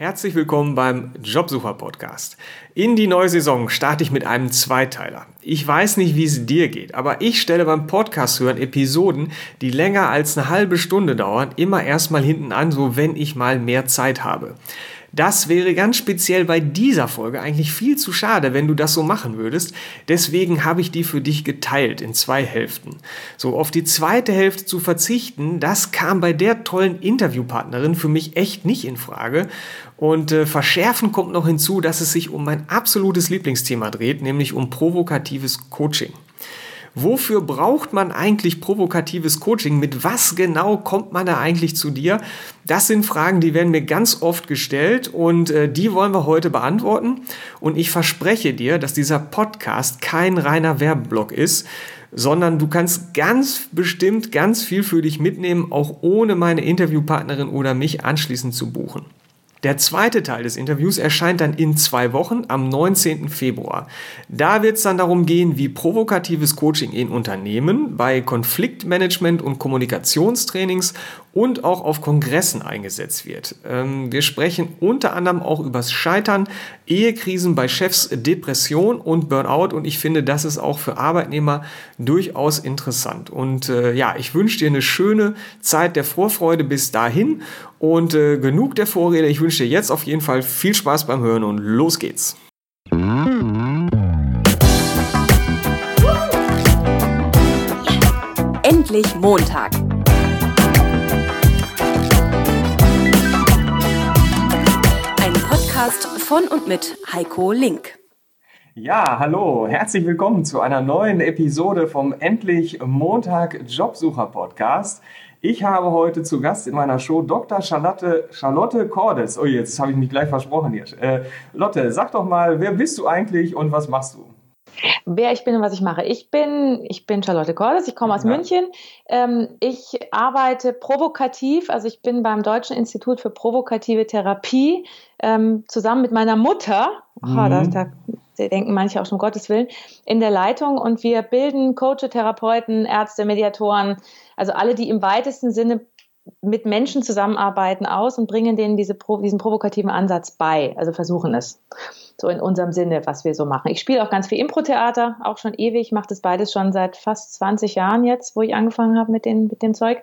Herzlich willkommen beim Jobsucher Podcast. In die neue Saison starte ich mit einem Zweiteiler. Ich weiß nicht, wie es dir geht, aber ich stelle beim Podcast hören Episoden, die länger als eine halbe Stunde dauern, immer erstmal hinten an, so wenn ich mal mehr Zeit habe. Das wäre ganz speziell bei dieser Folge eigentlich viel zu schade, wenn du das so machen würdest. Deswegen habe ich die für dich geteilt in zwei Hälften. So auf die zweite Hälfte zu verzichten, das kam bei der tollen Interviewpartnerin für mich echt nicht in Frage. Und äh, verschärfen kommt noch hinzu, dass es sich um mein absolutes Lieblingsthema dreht, nämlich um provokatives Coaching. Wofür braucht man eigentlich provokatives Coaching? Mit was genau kommt man da eigentlich zu dir? Das sind Fragen, die werden mir ganz oft gestellt und äh, die wollen wir heute beantworten. Und ich verspreche dir, dass dieser Podcast kein reiner Werbeblock ist, sondern du kannst ganz bestimmt ganz viel für dich mitnehmen, auch ohne meine Interviewpartnerin oder mich anschließend zu buchen. Der zweite Teil des Interviews erscheint dann in zwei Wochen am 19. Februar. Da wird es dann darum gehen, wie provokatives Coaching in Unternehmen bei Konfliktmanagement und Kommunikationstrainings und auch auf Kongressen eingesetzt wird. Ähm, wir sprechen unter anderem auch übers Scheitern, Ehekrisen bei Chefs, Depression und Burnout und ich finde, das ist auch für Arbeitnehmer durchaus interessant. Und äh, ja, ich wünsche dir eine schöne Zeit der Vorfreude bis dahin und äh, genug der Vorrede. Ich wünsche dir jetzt auf jeden Fall viel Spaß beim Hören und los geht's. Endlich Montag Podcast von und mit Heiko Link. Ja, hallo, herzlich willkommen zu einer neuen Episode vom Endlich Montag Jobsucher Podcast. Ich habe heute zu Gast in meiner Show Dr. Charlotte, Charlotte Cordes. Oh, jetzt habe ich mich gleich versprochen hier. Äh, Lotte, sag doch mal, wer bist du eigentlich und was machst du? Wer ich bin und was ich mache. Ich bin, ich bin Charlotte Cordes, ich komme aus ja. München. Ähm, ich arbeite provokativ, also ich bin beim Deutschen Institut für provokative Therapie ähm, zusammen mit meiner Mutter. Mhm. Oh, da, da, denken manche auch schon um Gottes Willen, in der Leitung und wir bilden Coaches, Therapeuten, Ärzte, Mediatoren, also alle, die im weitesten Sinne mit Menschen zusammenarbeiten aus und bringen denen diese, diesen provokativen Ansatz bei, also versuchen es. So in unserem Sinne, was wir so machen. Ich spiele auch ganz viel Impro-Theater, auch schon ewig, mache das beides schon seit fast 20 Jahren jetzt, wo ich angefangen habe mit, den, mit dem Zeug.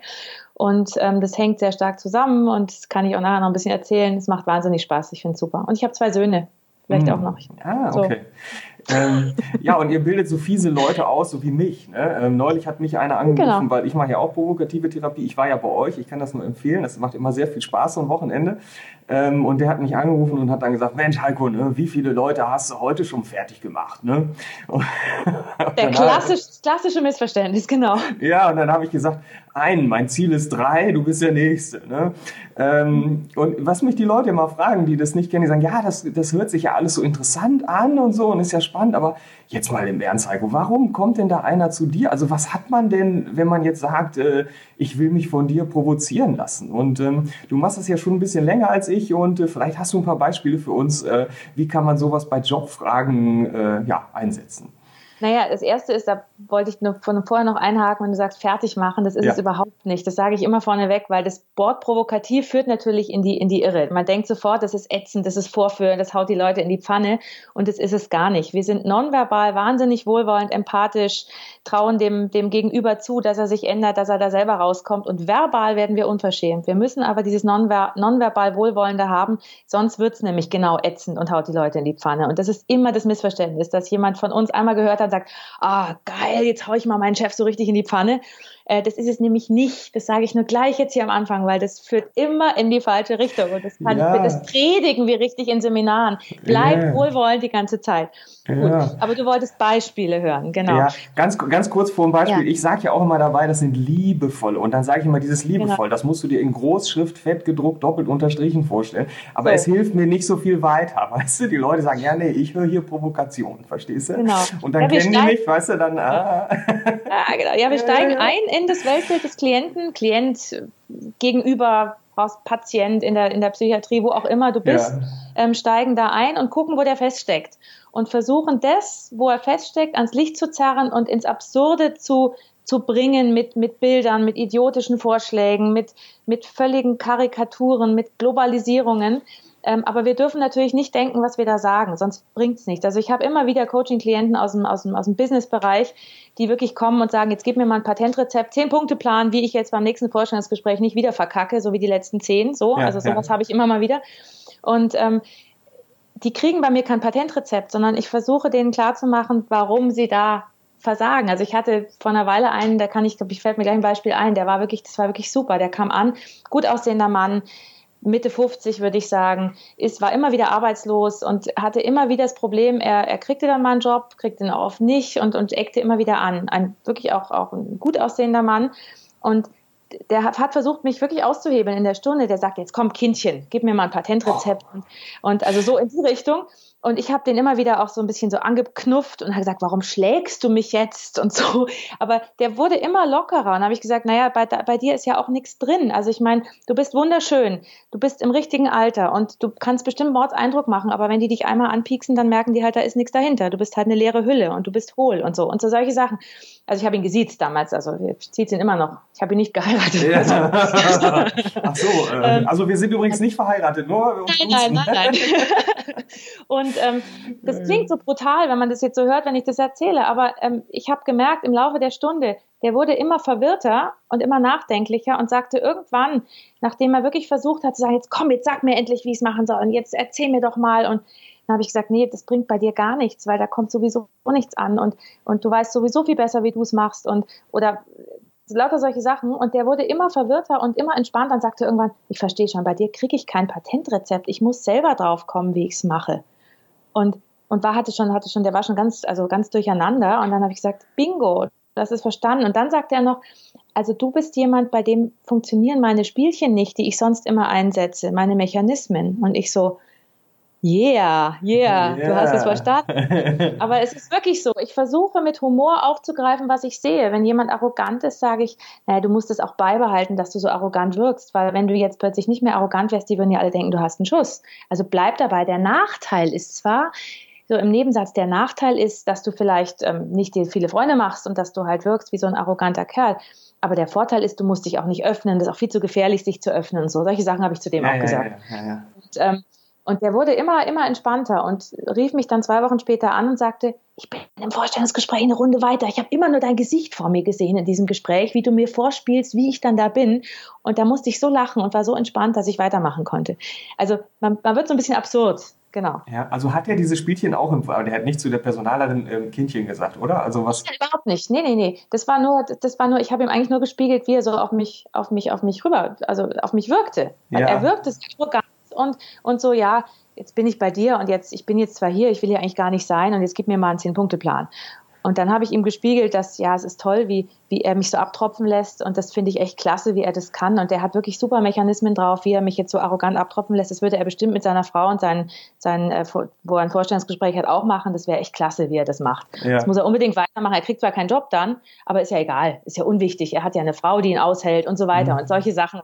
Und ähm, das hängt sehr stark zusammen und das kann ich auch nachher noch ein bisschen erzählen. Es macht wahnsinnig Spaß, ich finde es super. Und ich habe zwei Söhne, vielleicht hm. auch noch. Ah, okay. So ähm, ja, und ihr bildet so fiese Leute aus, so wie mich. Ne? Ähm, neulich hat mich einer angerufen, genau. weil ich mache ja auch provokative Therapie. Ich war ja bei euch, ich kann das nur empfehlen. Das macht immer sehr viel Spaß am Wochenende. Ähm, und der hat mich angerufen und hat dann gesagt, Mensch Heiko, ne, wie viele Leute hast du heute schon fertig gemacht? Ne? der klassisch, klassische Missverständnis, genau. Ja, und dann habe ich gesagt, ein, mein Ziel ist drei, du bist der Nächste. Ne? Ähm, und was mich die Leute immer fragen, die das nicht kennen, die sagen, ja, das, das hört sich ja alles so interessant an und so und ist ja spannend, aber jetzt mal im Ernst, Heiko, warum kommt denn da einer zu dir? Also was hat man denn, wenn man jetzt sagt, äh, ich will mich von dir provozieren lassen? Und ähm, du machst das ja schon ein bisschen länger als ich und äh, vielleicht hast du ein paar Beispiele für uns, äh, wie kann man sowas bei Jobfragen äh, ja, einsetzen? Naja, das erste ist, da wollte ich nur von vorher noch einhaken, wenn du sagst, fertig machen, das ist ja. es überhaupt nicht. Das sage ich immer vorneweg, weil das Wort provokativ führt natürlich in die, in die Irre. Man denkt sofort, das ist ätzend, das ist Vorführen, das haut die Leute in die Pfanne und das ist es gar nicht. Wir sind nonverbal wahnsinnig wohlwollend, empathisch, trauen dem, dem Gegenüber zu, dass er sich ändert, dass er da selber rauskommt und verbal werden wir unverschämt. Wir müssen aber dieses nonver nonverbal Wohlwollende haben, sonst wird's nämlich genau ätzend und haut die Leute in die Pfanne. Und das ist immer das Missverständnis, dass jemand von uns einmal gehört hat, sagt, ah, geil, jetzt hau ich mal meinen Chef so richtig in die Pfanne. Äh, das ist es nämlich nicht. Das sage ich nur gleich jetzt hier am Anfang, weil das führt immer in die falsche Richtung. Und das, kann, ja. das predigen wir richtig in Seminaren. Bleib ja. wohlwollend die ganze Zeit. Ja. Aber du wolltest Beispiele hören, genau. Ja, ganz, ganz kurz vor dem Beispiel. Ich sage ja auch immer dabei, das sind liebevoll. Und dann sage ich immer dieses liebevoll. Genau. Das musst du dir in Großschrift, fett gedruckt, doppelt unterstrichen vorstellen. Aber so. es hilft mir nicht so viel weiter. Weißt du, die Leute sagen, ja, nee, ich höre hier Provokation. Verstehst du? Genau. Und dann kennen die mich, weißt du, dann. Ah. Ja, genau. Ja, wir steigen ein in das Weltbild des Klienten, Klient gegenüber Patient in der, in der Psychiatrie, wo auch immer du bist, ja. ähm, steigen da ein und gucken, wo der feststeckt. Und versuchen das, wo er feststeckt, ans Licht zu zerren und ins Absurde zu, zu bringen mit, mit Bildern, mit idiotischen Vorschlägen, mit, mit völligen Karikaturen, mit Globalisierungen, Ähm, aber wir dürfen natürlich nicht denken, was wir da sagen, sonst bringt es nichts. Also ich habe immer wieder Coaching-Klienten aus dem, aus dem, aus dem Business-Bereich, die wirklich kommen und sagen, jetzt gib mir mal ein Patentrezept, zehn Punkte Plan, wie ich jetzt beim nächsten Vorstellungsgespräch nicht wieder verkacke, so wie die letzten zehn. So, ja, also sowas ja. habe ich immer mal wieder. Und ähm, die kriegen bei mir kein Patentrezept, sondern ich versuche denen klarzumachen, warum sie da versagen. Also ich hatte vor einer Weile einen, da kann ich, glaube ich, fällt mir gleich ein Beispiel ein, der war wirklich, das war wirklich super. Der kam an, gut aussehender Mann, Mitte 50 würde ich sagen, ist, war immer wieder arbeitslos und hatte immer wieder das Problem, er, er kriegte dann mal einen Job, kriegte ihn oft nicht und, und eckte immer wieder an. Ein wirklich auch, auch ein gut aussehender Mann. Und der hat, versucht, mich wirklich auszuhebeln in der Stunde. Der sagt, jetzt komm, Kindchen, gib mir mal ein Patentrezept. Oh. Und also so in die Richtung. Und ich habe den immer wieder auch so ein bisschen so angeknufft und habe gesagt, warum schlägst du mich jetzt und so. Aber der wurde immer lockerer. Und habe ich gesagt, naja, bei, bei dir ist ja auch nichts drin. Also ich meine, du bist wunderschön, du bist im richtigen Alter und du kannst bestimmt Mordseindruck machen. Aber wenn die dich einmal anpieksen, dann merken die halt, da ist nichts dahinter. Du bist halt eine leere Hülle und du bist hohl und so. Und so solche Sachen. Also ich habe ihn gesiezt damals, also ich ziehe ihn immer noch. Ich habe ihn nicht geheiratet. Ja. Also. Ach so, äh, also wir sind übrigens nicht verheiratet, nur Nein, nein, nein, nein. und ähm, das klingt so brutal, wenn man das jetzt so hört, wenn ich das erzähle, aber ähm, ich habe gemerkt im Laufe der Stunde, der wurde immer verwirrter und immer nachdenklicher und sagte irgendwann, nachdem er wirklich versucht hat zu sagen, jetzt komm, jetzt sag mir endlich, wie ich es machen soll und jetzt erzähl mir doch mal und dann habe ich gesagt, nee, das bringt bei dir gar nichts, weil da kommt sowieso nichts an und, und du weißt sowieso viel besser, wie du es machst und oder lauter solche Sachen. Und der wurde immer verwirrter und immer entspannter und sagte irgendwann, ich verstehe schon, bei dir kriege ich kein Patentrezept, ich muss selber drauf kommen, wie ich es mache. Und, und war, hatte schon, hatte schon, der war schon ganz, also ganz durcheinander. Und dann habe ich gesagt, Bingo, das ist verstanden. Und dann sagte er noch, also du bist jemand, bei dem funktionieren meine Spielchen nicht, die ich sonst immer einsetze, meine Mechanismen. Und ich so, Yeah, yeah, yeah, du hast es verstanden. Aber es ist wirklich so. Ich versuche mit Humor aufzugreifen, was ich sehe. Wenn jemand arrogant ist, sage ich, naja, du musst es auch beibehalten, dass du so arrogant wirkst, weil wenn du jetzt plötzlich nicht mehr arrogant wärst, die würden ja alle denken, du hast einen Schuss. Also bleib dabei. Der Nachteil ist zwar, so im Nebensatz, der Nachteil ist, dass du vielleicht ähm, nicht dir viele Freunde machst und dass du halt wirkst wie so ein arroganter Kerl. Aber der Vorteil ist, du musst dich auch nicht öffnen. Das ist auch viel zu gefährlich, sich zu öffnen und so. Solche Sachen habe ich zu dem ja, auch ja, gesagt. Ja, und, ähm, und der wurde immer, immer entspannter und rief mich dann zwei Wochen später an und sagte, ich bin im Vorstellungsgespräch eine Runde weiter. Ich habe immer nur dein Gesicht vor mir gesehen in diesem Gespräch, wie du mir vorspielst, wie ich dann da bin. Und da musste ich so lachen und war so entspannt, dass ich weitermachen konnte. Also man, man wird so ein bisschen absurd. Genau. Ja, also hat er diese Spielchen auch im, aber der hat nicht zu der Personalerin ähm, Kindchen gesagt, oder? Also was? Ja, überhaupt nicht. Nee, nee, nee. Das war nur, das war nur, ich habe ihm eigentlich nur gespiegelt, wie er so auf mich, auf mich, auf mich rüber, also auf mich wirkte. Ja. Er wirkte so ganz und, und so, ja, jetzt bin ich bei dir und jetzt, ich bin jetzt zwar hier, ich will hier eigentlich gar nicht sein und jetzt gib mir mal einen Zehn-Punkte-Plan. Und dann habe ich ihm gespiegelt, dass ja, es ist toll, wie, wie er mich so abtropfen lässt. Und das finde ich echt klasse, wie er das kann. Und der hat wirklich super Mechanismen drauf, wie er mich jetzt so arrogant abtropfen lässt. Das würde er bestimmt mit seiner Frau und seinen, seinen äh, wo er ein Vorstellungsgespräch hat, auch machen. Das wäre echt klasse, wie er das macht. Ja. Das muss er unbedingt weitermachen. Er kriegt zwar keinen Job dann, aber ist ja egal. Ist ja unwichtig. Er hat ja eine Frau, die ihn aushält und so weiter. Mhm. Und solche Sachen.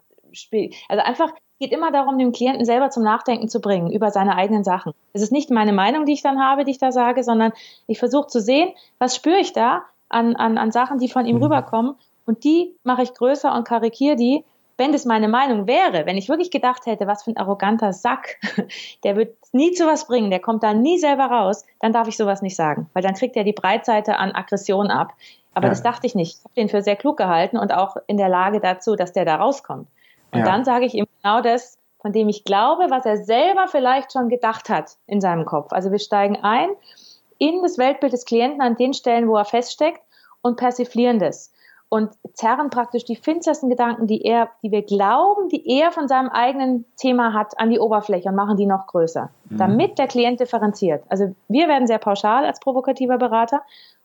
Also einfach geht immer darum, den Klienten selber zum Nachdenken zu bringen über seine eigenen Sachen. Es ist nicht meine Meinung, die ich dann habe, die ich da sage, sondern ich versuche zu sehen, was spüre ich da an, an, an Sachen, die von ihm mhm. rüberkommen und die mache ich größer und karikiere die. Wenn das meine Meinung wäre, wenn ich wirklich gedacht hätte, was für ein arroganter Sack, der wird nie zu was bringen, der kommt da nie selber raus, dann darf ich sowas nicht sagen, weil dann kriegt er die Breitseite an Aggression ab. Aber ja. das dachte ich nicht. Ich habe den für sehr klug gehalten und auch in der Lage dazu, dass der da rauskommt. Und ja. dann sage ich ihm genau das, von dem ich glaube, was er selber vielleicht schon gedacht hat in seinem Kopf. Also wir steigen ein in das Weltbild des Klienten an den Stellen, wo er feststeckt und persiflieren das und zerren praktisch die finstersten Gedanken, die er, die wir glauben, die er von seinem eigenen Thema hat, an die Oberfläche und machen die noch größer, mhm. damit der Klient differenziert. Also wir werden sehr pauschal als provokativer Berater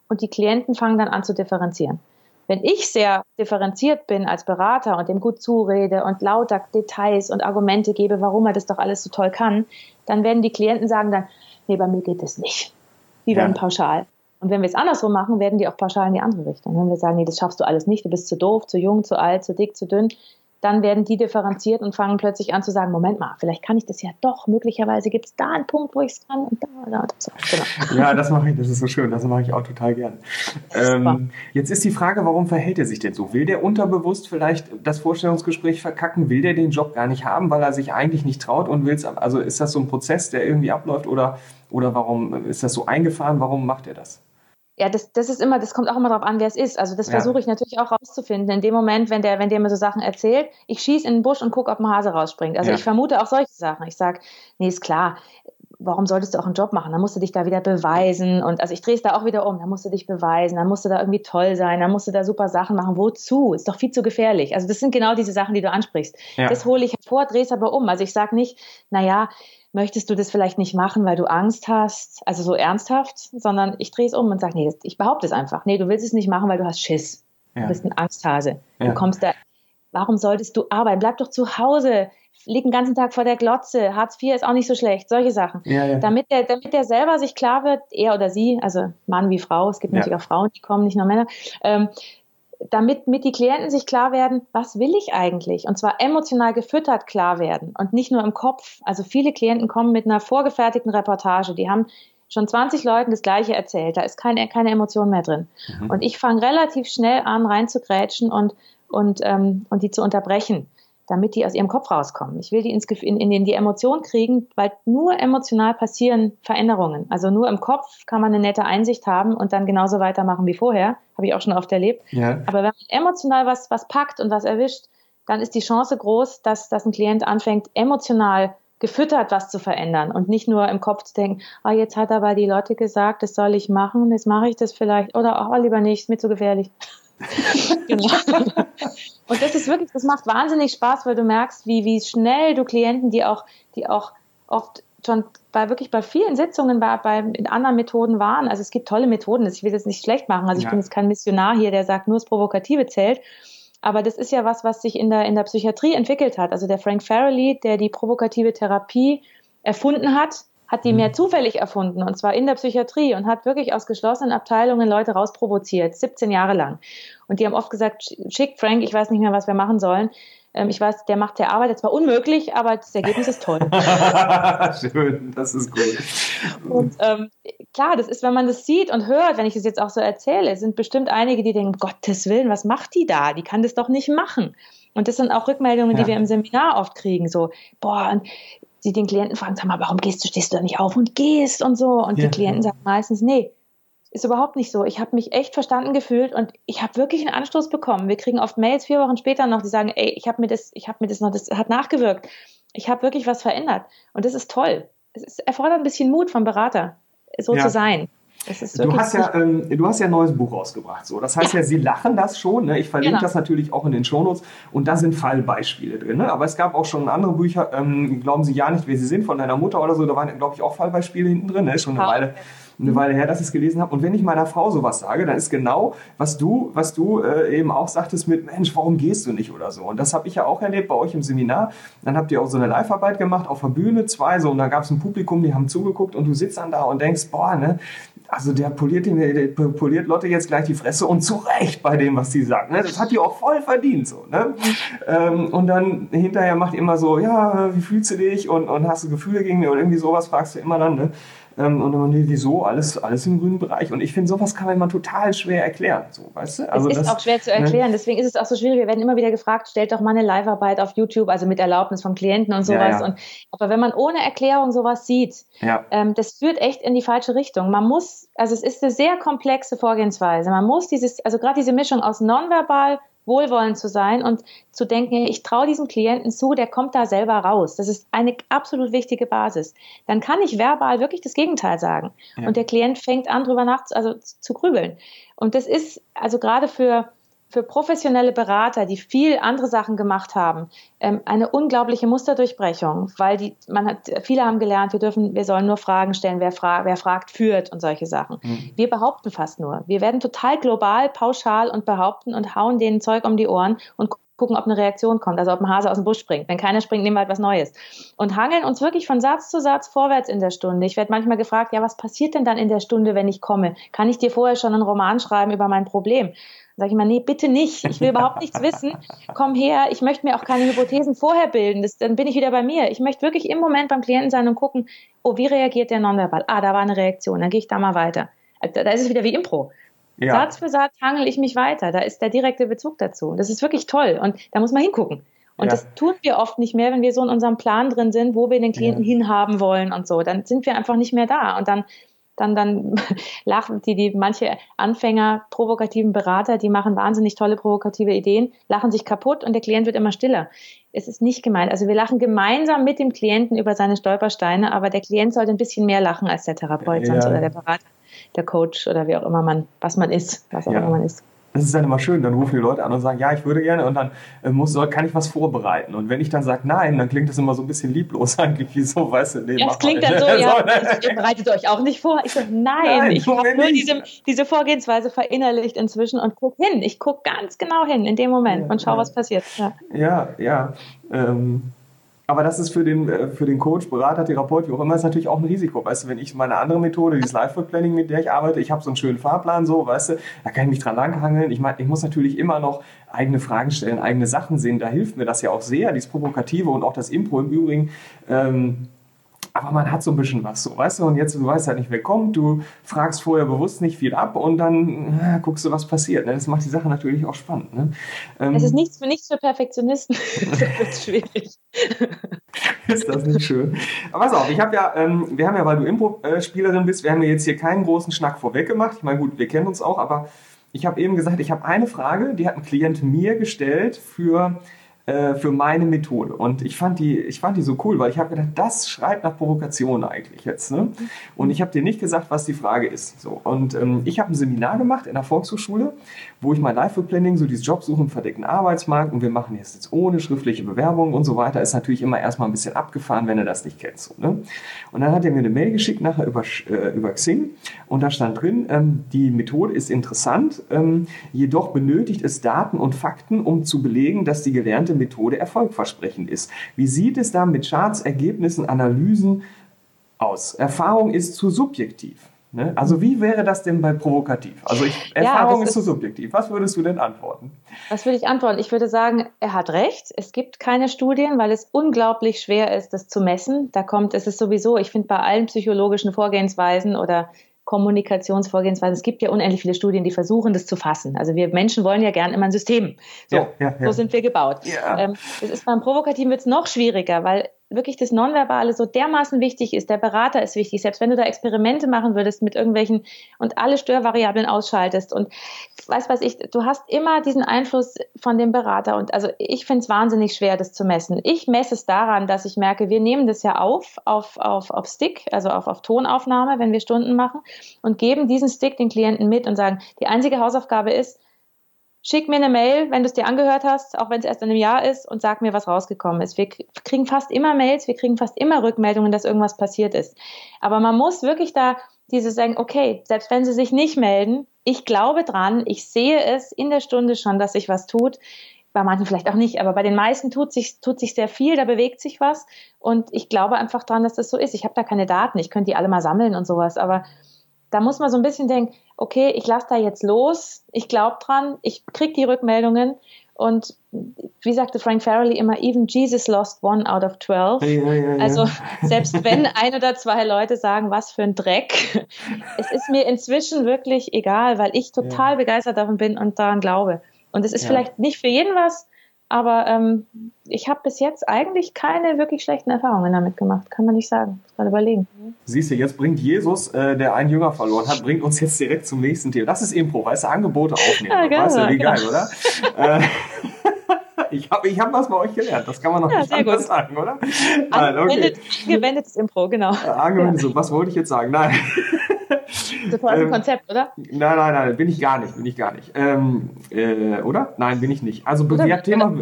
und die Klienten fangen dann an zu differenzieren. Wenn ich sehr differenziert bin als Berater und dem gut zurede und lauter Details und Argumente gebe, warum er das doch alles so toll kann, dann werden die Klienten sagen dann, nee, bei mir geht das nicht. Die werden ja. pauschal. Und wenn wir es andersrum machen, werden die auch pauschal in die andere Richtung. Wenn wir sagen, nee, das schaffst du alles nicht, du bist zu doof, zu jung, zu alt, zu dick, zu dünn, dann werden die differenziert und fangen plötzlich an zu sagen, Moment mal, vielleicht kann ich das ja doch, möglicherweise gibt es da einen Punkt, wo ich es kann und da, da und so. Genau. Ja, das mache ich, das ist so schön, das mache ich auch total gern. Ähm, jetzt ist die Frage, warum verhält er sich denn so? Will der unterbewusst vielleicht das Vorstellungsgespräch verkacken? Will der den Job gar nicht haben, weil er sich eigentlich nicht traut und will es, also ist das so ein Prozess, der irgendwie abläuft oder, oder warum ist das so eingefahren? Warum macht er das? Ja, das, das ist immer, das kommt auch immer darauf an, wer es ist. Also das ja. versuche ich natürlich auch rauszufinden. In dem Moment, wenn der, wenn der mir so Sachen erzählt, ich schieße in den Busch und gucke, ob ein Hase rausspringt. Also ja. ich vermute auch solche Sachen. Ich sage, nee, ist klar, warum solltest du auch einen Job machen? Dann musst du dich da wieder beweisen. Und also ich drehe es da auch wieder um. Dann musst du dich beweisen, dann musst du da irgendwie toll sein, dann musst du da super Sachen machen. Wozu? Ist doch viel zu gefährlich. Also das sind genau diese Sachen, die du ansprichst. Ja. Das hole ich hervor, drehe es aber um. Also ich sage nicht, naja, möchtest du das vielleicht nicht machen, weil du Angst hast, also so ernsthaft, sondern ich drehe es um und sage, nee, ich behaupte es einfach. Nee, du willst es nicht machen, weil du hast Schiss. Ja. Du bist ein Angsthase. Ja. Du kommst da, warum solltest du arbeiten? Bleib doch zu Hause, lieg den ganzen Tag vor der Glotze, Hartz IV ist auch nicht so schlecht, solche Sachen. Ja, damit, der, damit der selber sich klar wird, er oder sie, also Mann wie Frau, es gibt natürlich auch Frauen, die kommen, nicht nur Männer, ähm, damit mit die Klienten sich klar werden, was will ich eigentlich? Und zwar emotional gefüttert klar werden und nicht nur im Kopf. Also viele Klienten kommen mit einer vorgefertigten Reportage, die haben schon 20 Leuten das Gleiche erzählt, da ist keine, keine Emotion mehr drin. Mhm. Und ich fange relativ schnell an, reinzugrätschen und, und, ähm, und die zu unterbrechen damit die aus ihrem Kopf rauskommen. Ich will die ins, in, in die Emotion kriegen, weil nur emotional passieren Veränderungen. Also nur im Kopf kann man eine nette Einsicht haben und dann genauso weitermachen wie vorher. Habe ich auch schon oft erlebt. Ja. Aber wenn man emotional was, was packt und was erwischt, dann ist die Chance groß, dass, dass ein Klient anfängt, emotional gefüttert was zu verändern und nicht nur im Kopf zu denken, ah, jetzt hat aber die Lotte gesagt, das soll ich machen, jetzt mache ich das vielleicht oder oh, lieber nicht, ist mir zu gefährlich. genau. Und das ist wirklich, das macht wahnsinnig Spaß, weil du merkst, wie, wie schnell du Klienten, die auch, die auch oft schon bei wirklich bei vielen Sitzungen bei, bei in anderen Methoden waren. Also es gibt tolle Methoden, ich will das nicht schlecht machen. Also ich ja. bin jetzt kein Missionar hier, der sagt, nur das Provokative zählt. Aber das ist ja was, was sich in der, in der Psychiatrie entwickelt hat. Also der Frank Farrelly, der die provokative Therapie erfunden hat, hat die mhm. mehr zufällig erfunden und zwar in der Psychiatrie und hat wirklich aus geschlossenen Abteilungen Leute rausprovoziert, 17 Jahre lang. Und die haben oft gesagt, schick Frank, ich weiß nicht mehr, was wir machen sollen. Ähm, ich weiß, der macht der Arbeit zwar unmöglich, aber das Ergebnis ist toll. Schön, das ist gut. Und ähm, klar, das ist, wenn man das sieht und hört, wenn ich das jetzt auch so erzähle, sind bestimmt einige, die denken, Gottes Willen, was macht die da? Die kann das doch nicht machen. Und das sind auch Rückmeldungen, ja. die wir im Seminar oft kriegen, so, boah, die den Klienten fragen, sag mal, warum gehst du, stehst du da nicht auf und gehst und so. Und ja. die Klienten sagen meistens, nee, ist überhaupt nicht so. Ich habe mich echt verstanden gefühlt und ich habe wirklich einen Anstoß bekommen. Wir kriegen oft Mails vier Wochen später noch, die sagen, ey, ich habe mir das, ich habe mir das noch, das hat nachgewirkt. Ich habe wirklich was verändert. Und das ist toll. Es erfordert ein bisschen Mut vom Berater, so ja. zu sein du, hast ja, ähm, du hast ja ein neues Buch rausgebracht. So. Das heißt ja, Sie lachen das schon. Ne? Ich verlinke genau. das natürlich auch in den Shownotes. Und da sind Fallbeispiele drin. Ne? Aber es gab auch schon andere Bücher, ähm, glauben Sie ja nicht, wer Sie sind, von deiner Mutter oder so. Da waren, glaube ich, auch Fallbeispiele hinten drin. Ne? Schon eine Weile eine Weile her, dass ich es gelesen habe. Und wenn ich meiner Frau sowas sage, dann ist genau, was du, was du äh, eben auch sagtest mit, Mensch, warum gehst du nicht oder so. Und das habe ich ja auch erlebt bei euch im Seminar. Dann habt ihr auch so eine Live-Arbeit gemacht auf der Bühne, zwei so, und da gab es ein Publikum, die haben zugeguckt und du sitzt dann da und denkst, boah, ne, also der poliert, den, der poliert Lotte jetzt gleich die Fresse und zu Recht bei dem, was sie sagt. Ne? Das hat die auch voll verdient. So, ne? Ähm, und dann hinterher macht die immer so, ja, wie fühlst du dich und, und hast du Gefühle gegen mir oder irgendwie sowas, fragst du immer dann. Ne? Ähm, und dann, nee, wieso? Alles, alles im grünen Bereich. Und ich finde, sowas kann man immer total schwer erklären. So, weißt du? Also es ist das, auch schwer zu ne? erklären. Ne? Deswegen ist es auch so schwierig. Wir werden immer wieder gefragt, stellt doch mal eine Live-Arbeit auf YouTube, also mit Erlaubnis vom Klienten und sowas. Ja, ja. Und, aber wenn man ohne Erklärung sowas sieht, ja. ähm, das führt echt in die falsche Richtung. Man muss, also es ist eine sehr komplexe Vorgehensweise. Man muss dieses, also gerade diese Mischung aus nonverbal, wohlwollend zu sein und zu denken, ich traue diesem Klienten zu, der kommt da selber raus. Das ist eine absolut wichtige Basis. Dann kann ich verbal wirklich das Gegenteil sagen. Ja. Und der Klient fängt an, drüber nach, also zu grübeln. Und das ist also gerade für für professionelle Berater, die viel andere Sachen gemacht haben, ähm, eine unglaubliche Musterdurchbrechung, weil die, man hat, viele haben gelernt, wir dürfen, wir sollen nur Fragen stellen, wer, fra wer fragt, führt und solche Sachen. Mhm. Wir behaupten fast nur. Wir werden total global, pauschal und behaupten und hauen denen Zeug um die Ohren und gucken, ob eine Reaktion kommt, also ob ein Hase aus dem Busch springt. Wenn keiner springt, nehmen wir halt was Neues. Und hangeln uns wirklich von Satz zu Satz vorwärts in der Stunde. Ich werde manchmal gefragt, ja, was passiert denn dann in der Stunde, wenn ich komme? Kann ich dir vorher schon einen Roman schreiben über mein Problem? Sage ich immer, nee, bitte nicht. Ich will überhaupt nichts wissen. Komm her. Ich möchte mir auch keine Hypothesen vorher bilden. Das, dann bin ich wieder bei mir. Ich möchte wirklich im Moment beim Klienten sein und gucken, oh, wie reagiert der nonverbal? Ah, da war eine Reaktion. Dann gehe ich da mal weiter. Da, da ist es wieder wie Impro. Ja. Satz für Satz hangel ich mich weiter. Da ist der direkte Bezug dazu. Das ist wirklich toll. Und da muss man hingucken. Und ja. das tun wir oft nicht mehr, wenn wir so in unserem Plan drin sind, wo wir den Klienten ja. hinhaben wollen und so. Dann sind wir einfach nicht mehr da. Und dann, dann, dann lachen die, die manche Anfänger, provokativen Berater, die machen wahnsinnig tolle provokative Ideen, lachen sich kaputt und der Klient wird immer stiller. Es ist nicht gemeint. Also wir lachen gemeinsam mit dem Klienten über seine Stolpersteine, aber der Klient sollte ein bisschen mehr lachen als der Therapeut ja. oder der Berater, der Coach oder wie auch immer man, was man ist, was auch immer man ist das ist dann immer schön, dann rufen die Leute an und sagen, ja, ich würde gerne und dann äh, muss, kann ich was vorbereiten. Und wenn ich dann sage nein, dann klingt das immer so ein bisschen lieblos eigentlich, wie so, weißt du, nee, ja, das klingt dann so, ja, ihr bereitet euch auch nicht vor. Ich sage, nein, nein, ich habe nur diese, diese Vorgehensweise verinnerlicht inzwischen und guck hin. Ich gucke ganz genau hin in dem Moment ja, und schau, ja. was passiert. Ja, ja. ja. Ähm, aber das ist für den, äh, für den Coach, Berater, Therapeut, wie auch immer, ist natürlich auch ein Risiko. Weißt du, wenn ich meine andere Methode, dieses Life-Planning, mit der ich arbeite, ich habe so einen schönen Fahrplan, so, weißt du, da kann ich mich dran langhangeln. Ich meine, ich muss natürlich immer noch eigene Fragen stellen, eigene Sachen sehen. Da hilft mir das ja auch sehr, dieses Provokative und auch das Impro im Übrigen. Ähm, aber man hat so ein bisschen was, so, weißt du, und jetzt, du weißt halt nicht, wer kommt, du fragst vorher bewusst nicht viel ab und dann äh, guckst du, was passiert. Ne? Das macht die Sache natürlich auch spannend. Ne? Ähm, es ist nichts für, nichts für Perfektionisten. das wird schwierig. ist das nicht schön? Aber pass auf, ich habe ja, ähm, wir haben ja, weil du Impro-Spielerin bist, wir haben ja jetzt hier keinen großen Schnack vorweg gemacht. Ich meine, gut, wir kennen uns auch, aber ich habe eben gesagt, ich habe eine Frage, die hat ein Klient mir gestellt für äh, für meine Methode. Und ich fand die, ich fand die so cool, weil ich habe gedacht, das schreit nach Provokation eigentlich jetzt. Ne? Und ich habe dir nicht gesagt, was die Frage ist. So. Und ähm, ich habe ein Seminar gemacht in der Volkshochschule, wo ich mein Life Planning, so dieses Jobsuchen im verdeckten Arbeitsmarkt und wir machen jetzt, jetzt ohne schriftliche Bewerbung und so weiter, ist natürlich immer erstmal ein bisschen abgefahren, wenn du das nicht kennst. So, ne? Und dann hat er mir eine Mail geschickt nachher über, äh, über Xing und da stand drin, ähm, die Methode ist interessant, ähm, jedoch benötigt es Daten und Fakten, um zu belegen, dass die gelernte Methode erfolgversprechend ist. Wie sieht es da mit Charts, Ergebnissen, Analysen aus? Erfahrung ist zu subjektiv. Ne? Also wie wäre das denn bei provokativ? Also ich, Erfahrung ja, ist, ist zu subjektiv. Was würdest du denn antworten? Was würde ich antworten? Ich würde sagen, er hat recht. Es gibt keine Studien, weil es unglaublich schwer ist, das zu messen. Da kommt, es ist sowieso, ich finde bei allen psychologischen Vorgehensweisen oder Kommunikationsvorgehensweise. Es gibt ja unendlich viele Studien, die versuchen, das zu fassen. Also wir Menschen wollen ja gern immer ein System. So, ja, ja, ja. so sind wir gebaut. Ja. Ähm, das ist beim Provokativen wird es noch schwieriger, weil wirklich das Nonverbale so dermaßen wichtig ist. Der Berater ist wichtig. Selbst wenn du da Experimente machen würdest mit irgendwelchen und alle Störvariablen ausschaltest und weißt was ich, du hast immer diesen Einfluss von dem Berater und also ich finde es wahnsinnig schwer, das zu messen. Ich messe es daran, dass ich merke, wir nehmen das ja auf, auf, auf, auf Stick, also auf, auf Tonaufnahme, wenn wir Stunden machen und geben diesen Stick den Klienten mit und sagen, die einzige Hausaufgabe ist, Schick mir eine Mail, wenn du es dir angehört hast, auch wenn es erst in einem Jahr ist, und sag mir, was rausgekommen ist. Wir kriegen fast immer Mails, wir kriegen fast immer Rückmeldungen, dass irgendwas passiert ist. Aber man muss wirklich da diese sagen, okay, selbst wenn sie sich nicht melden, ich glaube dran, ich sehe es in der Stunde schon, dass sich was tut. Bei manchen vielleicht auch nicht, aber bei den meisten tut sich, tut sich sehr viel, da bewegt sich was. Und ich glaube einfach dran, dass das so ist. Ich habe da keine Daten, ich könnte die alle mal sammeln und sowas, aber da muss man so ein bisschen denken, okay, ich lasse da jetzt los, ich glaube dran, ich kriege die Rückmeldungen und wie sagte Frank Farrelly immer, even Jesus lost one out of twelve. Ja, ja, ja. Also selbst wenn ein oder zwei Leute sagen, was für ein Dreck, es ist mir inzwischen wirklich egal, weil ich total begeistert davon bin und daran glaube. Und es ist vielleicht nicht für jeden was, aber ähm, ich habe bis jetzt eigentlich keine wirklich schlechten Erfahrungen damit gemacht, kann man nicht sagen. Muss mal überlegen. Siehst du, jetzt bringt Jesus, äh, der einen Jünger verloren hat, bringt uns jetzt direkt zum nächsten Thema. Das ist Impro, weißt du, Angebote aufnehmen. Ja, genau, weißt du, wie geil, oder? Äh, ich habe ich hab was bei euch gelernt, das kann man noch ja, nicht anders gut. sagen, oder? Nein, okay. Angewendetes Impro, genau. Äh, angewendetes, ja. was wollte ich jetzt sagen? Nein. Sofort ähm, Konzept, oder? Nein, nein, nein, bin ich gar nicht, bin ich gar nicht. Ähm, äh, oder? Nein, bin ich nicht. Also Bewert Thema,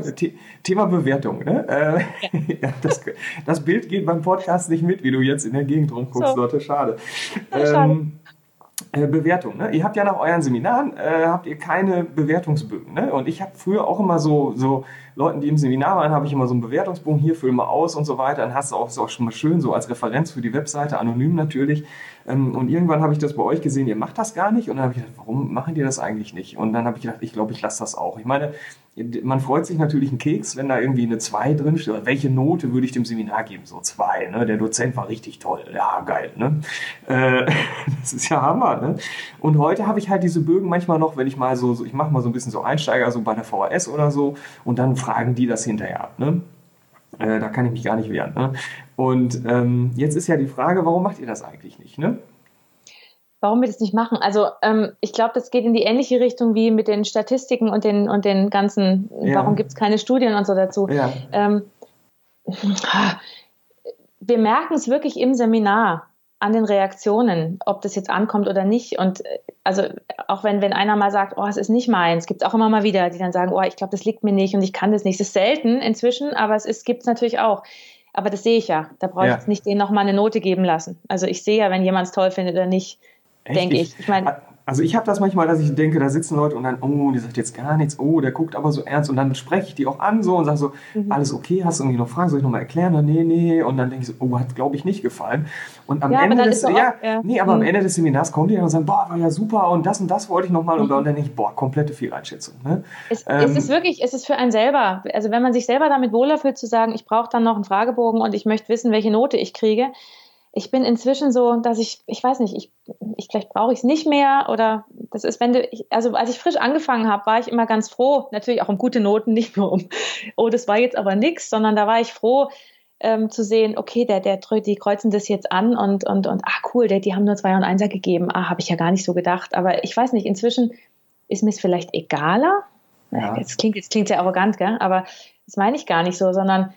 Thema Bewertung. Ne? Äh, ja. das, das, Bild geht beim Podcast nicht mit, wie du jetzt in der Gegend rumguckst, so. Leute. Schade. Ja, schade. Ähm, äh, Bewertung. Ne? Ihr habt ja nach euren Seminaren äh, habt ihr keine Bewertungsbögen. Ne? Und ich habe früher auch immer so, so Leuten, die im Seminar waren, habe ich immer so einen Bewertungsbogen hier, füll mal aus und so weiter. Dann hast du auch, ist auch schon mal schön, so als Referenz für die Webseite, anonym natürlich. Ähm, und irgendwann habe ich das bei euch gesehen, ihr macht das gar nicht. Und dann habe ich gedacht, warum machen die das eigentlich nicht? Und dann habe ich gedacht, ich glaube, ich lasse das auch. Ich meine, man freut sich natürlich einen Keks, wenn da irgendwie eine 2 drin steht. Welche Note würde ich dem Seminar geben? So 2. Ne? Der Dozent war richtig toll. Ja, geil. Ne? Äh, das ist ja Hammer. Ne? Und heute habe ich halt diese Bögen manchmal noch, wenn ich mal so, so ich mache mal so ein bisschen so Einsteiger, so bei der VHS oder so, und dann fragen die das hinterher ab. Ne? Äh, da kann ich mich gar nicht wehren. Ne? Und ähm, jetzt ist ja die Frage, warum macht ihr das eigentlich nicht? Ne? warum wir das nicht machen. Also ähm, ich glaube, das geht in die ähnliche Richtung wie mit den Statistiken und den und den ganzen, ja. warum gibt es keine Studien und so dazu. Ja. Ähm, wir merken es wirklich im Seminar an den Reaktionen, ob das jetzt ankommt oder nicht. Und äh, also auch wenn, wenn einer mal sagt, oh, es ist nicht meins, gibt es auch immer mal wieder, die dann sagen, oh, ich glaube, das liegt mir nicht und ich kann das nicht. Es ist selten inzwischen, aber es gibt es natürlich auch. Aber das sehe ich ja. Da brauche ich ja. jetzt nicht denen nochmal eine Note geben lassen. Also ich sehe ja, wenn jemand es toll findet oder nicht denke ich. ich meine, also ich habe das manchmal, dass ich denke, da sitzen Leute und dann, oh, die sagt jetzt gar nichts, oh, der guckt aber so ernst und dann spreche ich die auch an so und sage so, mhm. alles okay, hast du irgendwie noch Fragen, soll ich nochmal erklären? Nee, nee, und dann denke ich so, oh, hat glaube ich nicht gefallen. Und am ja, Ende des, ja, auch, ja, nee, aber mhm. am Ende des Seminars kommen die dann und sagen, boah, war ja super und das und das wollte ich nochmal mhm. und dann denke ich, boah, komplette Fehleinschätzung. Ne? Es, ähm, es ist wirklich, es ist für einen selber, also wenn man sich selber damit wohler fühlt zu sagen, ich brauche dann noch einen Fragebogen und ich möchte wissen, welche Note ich kriege, ich bin inzwischen so, dass ich, ich weiß nicht, ich, ich vielleicht brauche ich es nicht mehr oder das ist, wenn du, ich, also als ich frisch angefangen habe, war ich immer ganz froh, natürlich auch um gute Noten, nicht nur um, oh, das war jetzt aber nichts, sondern da war ich froh ähm, zu sehen, okay, der, der, die kreuzen das jetzt an und, und, und, ah, cool, der, die haben nur zwei und Einser gegeben, ah, habe ich ja gar nicht so gedacht, aber ich weiß nicht, inzwischen ist mir es vielleicht egaler, ja. jetzt klingt, jetzt klingt sehr arrogant, gell? aber das meine ich gar nicht so, sondern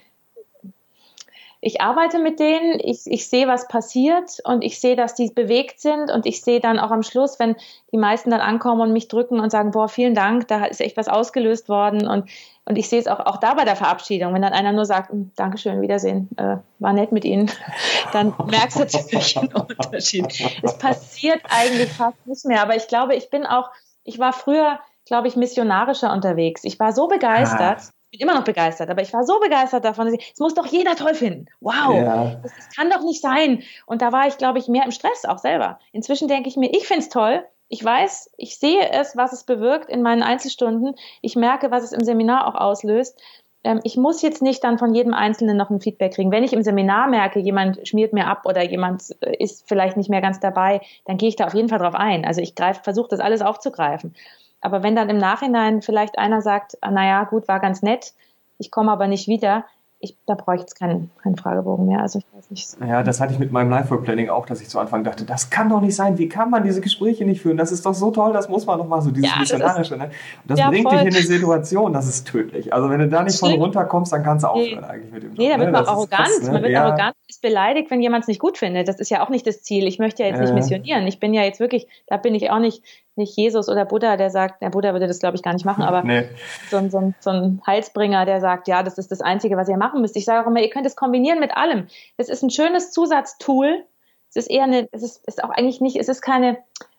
ich arbeite mit denen, ich, ich sehe, was passiert und ich sehe, dass die bewegt sind und ich sehe dann auch am Schluss, wenn die meisten dann ankommen und mich drücken und sagen, boah, vielen Dank, da ist echt was ausgelöst worden und, und ich sehe es auch, auch da bei der Verabschiedung, wenn dann einer nur sagt, hm, Dankeschön, Wiedersehen, äh, war nett mit Ihnen, dann merkst du natürlich einen Unterschied. Es passiert eigentlich fast nicht mehr, aber ich glaube, ich bin auch, ich war früher, glaube ich, missionarischer unterwegs. Ich war so begeistert. Ah bin immer noch begeistert, aber ich war so begeistert davon, es muss doch jeder toll finden. Wow, ja. das, das, kann doch nicht sein. Und da war ich, glaube ich, mehr im Stress auch selber. Inzwischen denke ich mir, ich finde es toll. Ich weiß, ich sehe es, was es bewirkt in meinen Einzelstunden. Ich merke, was es im Seminar auch auslöst. Ähm, ich muss jetzt nicht dann von jedem Einzelnen noch ein Feedback kriegen. Wenn ich im Seminar merke, jemand schmiert mir ab oder jemand äh, ist vielleicht nicht mehr ganz dabei, dann gehe ich da auf jeden Fall drauf ein. Also ich versuche das alles aufzugreifen. Aber wenn dann im Nachhinein vielleicht einer sagt, ah, naja, gut, war ganz nett, ich komme aber nicht wieder, ich, da brauche ich jetzt keinen, keinen Fragebogen mehr. Also ich weiß nicht. Ja, das hatte ich mit meinem Life Work Planning auch, dass ich zu Anfang dachte, das kann doch nicht sein. Wie kann man diese Gespräche nicht führen? Das ist doch so toll, das muss man doch mal so, dieses ja, Missionarische. Ne? Und das ja, bringt voll. dich in eine Situation, das ist tödlich. Also wenn du da nicht von runterkommst, dann kannst du aufhören nee. eigentlich mit dem Job. Nee, da wird ne? man arrogant. Krass, ne? Man wird ja. arrogant, ist beleidigt, wenn jemand es nicht gut findet. Das ist ja auch nicht das Ziel. Ich möchte ja jetzt nicht missionieren. Ich bin ja jetzt wirklich, da bin ich auch nicht nicht Jesus oder Buddha, der sagt, der Buddha würde das, glaube ich, gar nicht machen, aber nee. so, ein, so, ein, so ein Heilsbringer, der sagt, ja, das ist das Einzige, was ihr machen müsst. Ich sage auch immer, ihr könnt es kombinieren mit allem. Es ist ein schönes Zusatztool. Es ist eher eine, es ist, ist auch eigentlich nicht, es ist keine,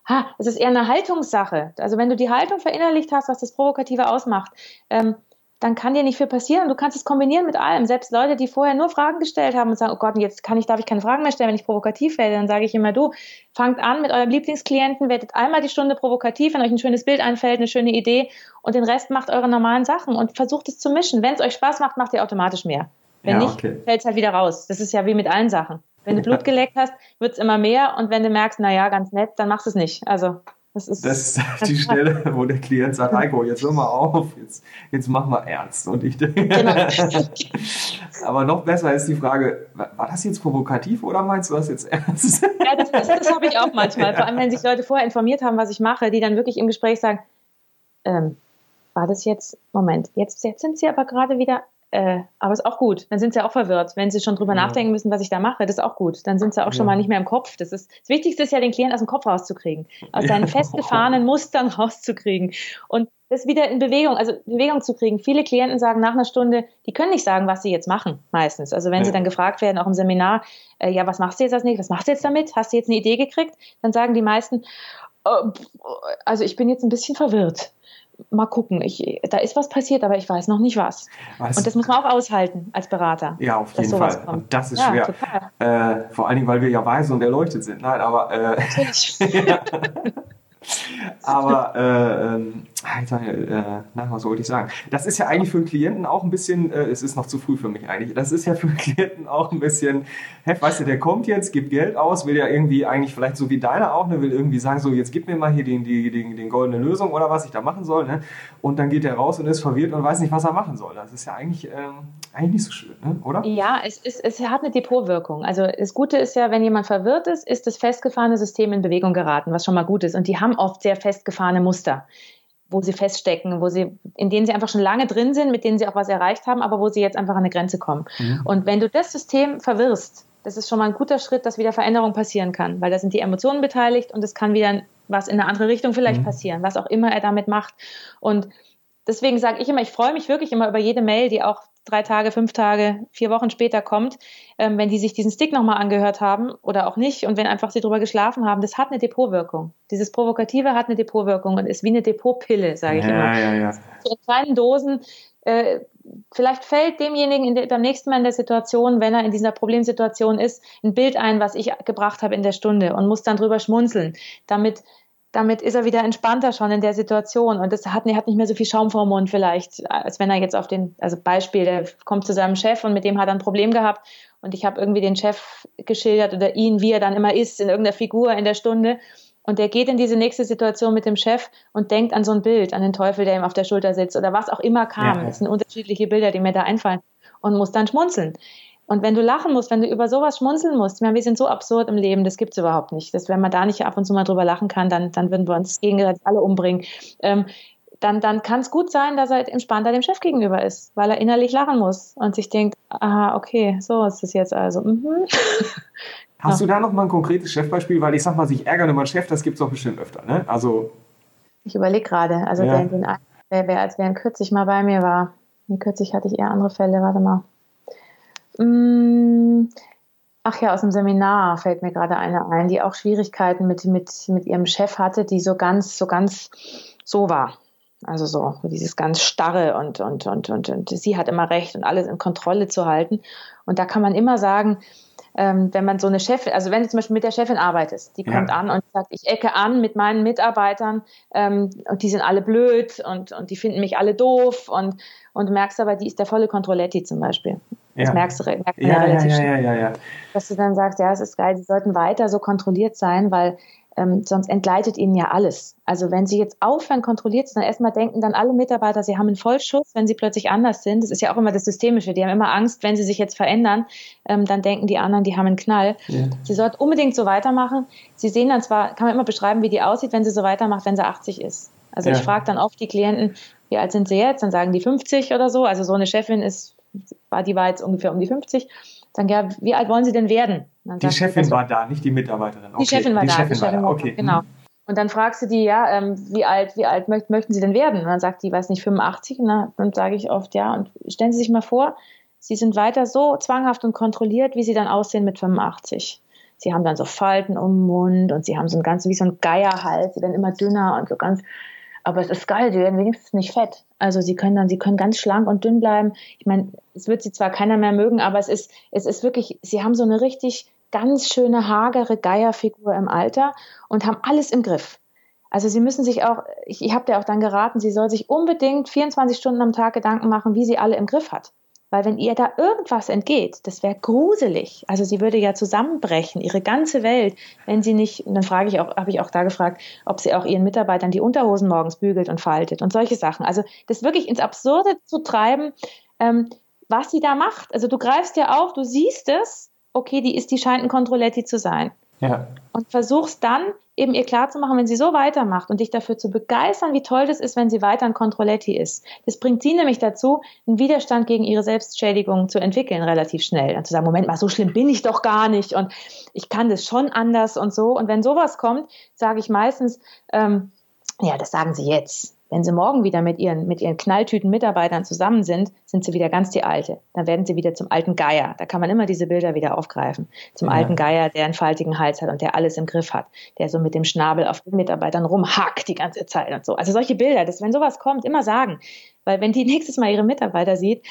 ha, es ist eher eine Haltungssache. Also wenn du die Haltung verinnerlicht hast, was das Provokative ausmacht, ähm, dann kann dir nicht viel passieren. Du kannst es kombinieren mit allem. Selbst Leute, die vorher nur Fragen gestellt haben und sagen, oh Gott, jetzt kann ich, darf ich keine Fragen mehr stellen, wenn ich provokativ werde, dann sage ich immer, du, fangt an mit eurem Lieblingsklienten, werdet einmal die Stunde provokativ, wenn euch ein schönes Bild einfällt, eine schöne Idee und den Rest macht eure normalen Sachen und versucht es zu mischen. Wenn es euch Spaß macht, macht ihr automatisch mehr. Wenn ja, nicht, okay. fällt es halt wieder raus. Das ist ja wie mit allen Sachen. Wenn du Blut geleckt hast, wird es immer mehr und wenn du merkst, na ja, ganz nett, dann machst du es nicht. Also das ist, das ist die Stelle, wo der Klient sagt, Heiko, jetzt hör mal auf, jetzt, jetzt mach mal ernst. Und ich denke, genau. aber noch besser ist die Frage, war das jetzt provokativ oder meinst du das jetzt ernst? Ja, das, das, das habe ich auch manchmal. Vor allem, wenn sich Leute vorher informiert haben, was ich mache, die dann wirklich im Gespräch sagen, ähm, war das jetzt, Moment, jetzt, jetzt sind sie aber gerade wieder äh, aber ist auch gut. Dann sind sie auch verwirrt, wenn sie schon drüber ja. nachdenken müssen, was ich da mache. Das ist auch gut. Dann sind sie auch ja. schon mal nicht mehr im Kopf. Das ist das Wichtigste ist ja, den Klienten aus dem Kopf rauszukriegen, aus seinen ja. festgefahrenen Mustern rauszukriegen und das wieder in Bewegung, also Bewegung zu kriegen. Viele Klienten sagen nach einer Stunde, die können nicht sagen, was sie jetzt machen, meistens. Also wenn sie dann gefragt werden, auch im Seminar, äh, ja, was machst du jetzt als nächstes? Was machst du jetzt damit? Hast du jetzt eine Idee gekriegt? Dann sagen die meisten, also ich bin jetzt ein bisschen verwirrt mal gucken. Ich, da ist was passiert, aber ich weiß noch nicht was. was? Und das muss man auch aushalten als Berater. Ja, auf jeden Fall. Kommt. Und das ist ja, schwer. Äh, vor allen Dingen, weil wir ja weise und erleuchtet sind. Nein, aber. Äh, Natürlich. aber äh, Alter, äh, na, was wollte ich sagen? Das ist ja eigentlich für Klienten auch ein bisschen, äh, es ist noch zu früh für mich eigentlich, das ist ja für Klienten auch ein bisschen, hä, weißt du, der kommt jetzt, gibt Geld aus, will ja irgendwie eigentlich vielleicht so wie deiner auch, ne, will irgendwie sagen, so jetzt gib mir mal hier den, die, den, den goldene Lösung oder was ich da machen soll, ne? Und dann geht er raus und ist verwirrt und weiß nicht, was er machen soll. Das ist ja eigentlich, ähm, eigentlich nicht so schön, ne? oder? Ja, es, ist, es hat eine Depotwirkung. Also das Gute ist ja, wenn jemand verwirrt ist, ist das festgefahrene System in Bewegung geraten, was schon mal gut ist. Und die haben oft sehr festgefahrene Muster wo sie feststecken, wo sie, in denen sie einfach schon lange drin sind, mit denen sie auch was erreicht haben, aber wo sie jetzt einfach an eine Grenze kommen. Mhm. Und wenn du das System verwirrst, das ist schon mal ein guter Schritt, dass wieder Veränderung passieren kann, weil da sind die Emotionen beteiligt und es kann wieder was in eine andere Richtung vielleicht mhm. passieren, was auch immer er damit macht. Und deswegen sage ich immer, ich freue mich wirklich immer über jede Mail, die auch drei Tage, fünf Tage, vier Wochen später kommt, ähm, wenn die sich diesen Stick nochmal angehört haben oder auch nicht und wenn einfach sie drüber geschlafen haben, das hat eine Depotwirkung. Dieses Provokative hat eine Depotwirkung und ist wie eine Depotpille, sage ich ja, immer. Ja, ja. So in kleinen Dosen. Äh, vielleicht fällt demjenigen der, beim nächsten Mal in der Situation, wenn er in dieser Problemsituation ist, ein Bild ein, was ich gebracht habe in der Stunde und muss dann drüber schmunzeln, damit damit ist er wieder entspannter schon in der Situation und das hat, er hat nicht mehr so viel Schaum vor dem Mund vielleicht, als wenn er jetzt auf den, also Beispiel, der kommt zu seinem Chef und mit dem hat er ein Problem gehabt und ich habe irgendwie den Chef geschildert oder ihn, wie er dann immer ist in irgendeiner Figur in der Stunde und der geht in diese nächste Situation mit dem Chef und denkt an so ein Bild, an den Teufel, der ihm auf der Schulter sitzt oder was auch immer kam. Ja. Das sind unterschiedliche Bilder, die mir da einfallen und muss dann schmunzeln. Und wenn du lachen musst, wenn du über sowas schmunzeln musst, meine, wir sind so absurd im Leben, das gibt's überhaupt nicht. Das, wenn man da nicht ab und zu mal drüber lachen kann, dann, dann würden wir uns gegenseitig alle umbringen. Ähm, dann, dann kann es gut sein, dass er entspannter dem Chef gegenüber ist, weil er innerlich lachen muss und sich denkt, aha, okay, so ist es jetzt also. Mhm. Hast du da noch mal ein konkretes Chefbeispiel? Weil ich sag mal, sich ärgern über einen Chef, das gibt's doch bestimmt öfter, ne? Also. Ich überlege gerade, also ja. der, der, als wer kürzlich mal bei mir war, nee, kürzlich hatte ich eher andere Fälle, warte mal. Mm, ach ja, aus dem Seminar fällt mir gerade eine ein, die auch Schwierigkeiten mit, mit, mit ihrem Chef hatte, die so ganz, so ganz so war. Also so, dieses ganz starre und, und, und, und, und sie hat immer recht und alles in Kontrolle zu halten. Und da kann man immer sagen, ähm, wenn man so eine Chefin, also wenn du zum Beispiel mit der Chefin arbeitest, die ja. kommt an und sagt, ich ecke an mit meinen Mitarbeitern ähm, und die sind alle blöd und, und die finden mich alle doof und, und du merkst aber, die ist der volle Controletti zum Beispiel. Das merkst du merkt man ja, ja relativ ja, ja, ja, ja, Dass du dann sagst, ja, es ist geil, sie sollten weiter so kontrolliert sein, weil ähm, sonst entgleitet ihnen ja alles. Also wenn sie jetzt aufhören, kontrolliert zu sein, erstmal denken dann alle Mitarbeiter, sie haben einen Vollschuss, wenn sie plötzlich anders sind. Das ist ja auch immer das Systemische. Die haben immer Angst, wenn sie sich jetzt verändern, ähm, dann denken die anderen, die haben einen Knall. Ja. Sie sollten unbedingt so weitermachen. Sie sehen dann zwar, kann man immer beschreiben, wie die aussieht, wenn sie so weitermacht, wenn sie 80 ist. Also ja. ich frage dann oft die Klienten, wie alt sind sie jetzt? Dann sagen die 50 oder so. Also so eine Chefin ist war, die war jetzt ungefähr um die 50. Dann, ja, wie alt wollen Sie denn werden? die Chefin sie, war da, nicht die Mitarbeiterin. Okay. Die Chefin war die da. Chefin die Chefin war da, okay. Genau. Und dann fragst du die, ja, ähm, wie alt, wie alt möcht, möchten Sie denn werden? Und dann sagt die, weiß nicht, 85. Und dann sage ich oft, ja, und stellen Sie sich mal vor, Sie sind weiter so zwanghaft und kontrolliert, wie Sie dann aussehen mit 85. Sie haben dann so Falten um den Mund und Sie haben so ein ganz, wie so ein Geierhals, Sie werden immer dünner und so ganz, aber es ist geil, sie werden wenigstens nicht fett. Also sie können dann, sie können ganz schlank und dünn bleiben. Ich meine, es wird sie zwar keiner mehr mögen, aber es ist, es ist wirklich, sie haben so eine richtig ganz schöne, hagere Geierfigur im Alter und haben alles im Griff. Also sie müssen sich auch, ich, ich habe dir auch dann geraten, sie soll sich unbedingt 24 Stunden am Tag Gedanken machen, wie sie alle im Griff hat. Weil wenn ihr da irgendwas entgeht, das wäre gruselig. Also sie würde ja zusammenbrechen, ihre ganze Welt, wenn sie nicht, und dann frage ich auch, habe ich auch da gefragt, ob sie auch ihren Mitarbeitern die Unterhosen morgens bügelt und faltet und solche Sachen. Also das wirklich ins Absurde zu treiben, ähm, was sie da macht. Also du greifst ja auf, du siehst es, okay, die ist, die scheint ein Controletti zu sein. Ja. Und versuchst dann eben ihr klarzumachen, wenn sie so weitermacht und dich dafür zu begeistern, wie toll das ist, wenn sie weiter ein Controletti ist. Das bringt sie nämlich dazu, einen Widerstand gegen ihre Selbstschädigung zu entwickeln, relativ schnell. Dann zu sagen, Moment mal, so schlimm bin ich doch gar nicht und ich kann das schon anders und so. Und wenn sowas kommt, sage ich meistens, ähm, ja, das sagen sie jetzt. Wenn sie morgen wieder mit ihren, mit ihren knalltüten Mitarbeitern zusammen sind, sind sie wieder ganz die Alte. Dann werden sie wieder zum alten Geier. Da kann man immer diese Bilder wieder aufgreifen. Zum ja. alten Geier, der einen faltigen Hals hat und der alles im Griff hat. Der so mit dem Schnabel auf den Mitarbeitern rumhackt die ganze Zeit und so. Also solche Bilder, das, wenn sowas kommt, immer sagen. Weil wenn die nächstes Mal ihre Mitarbeiter sieht,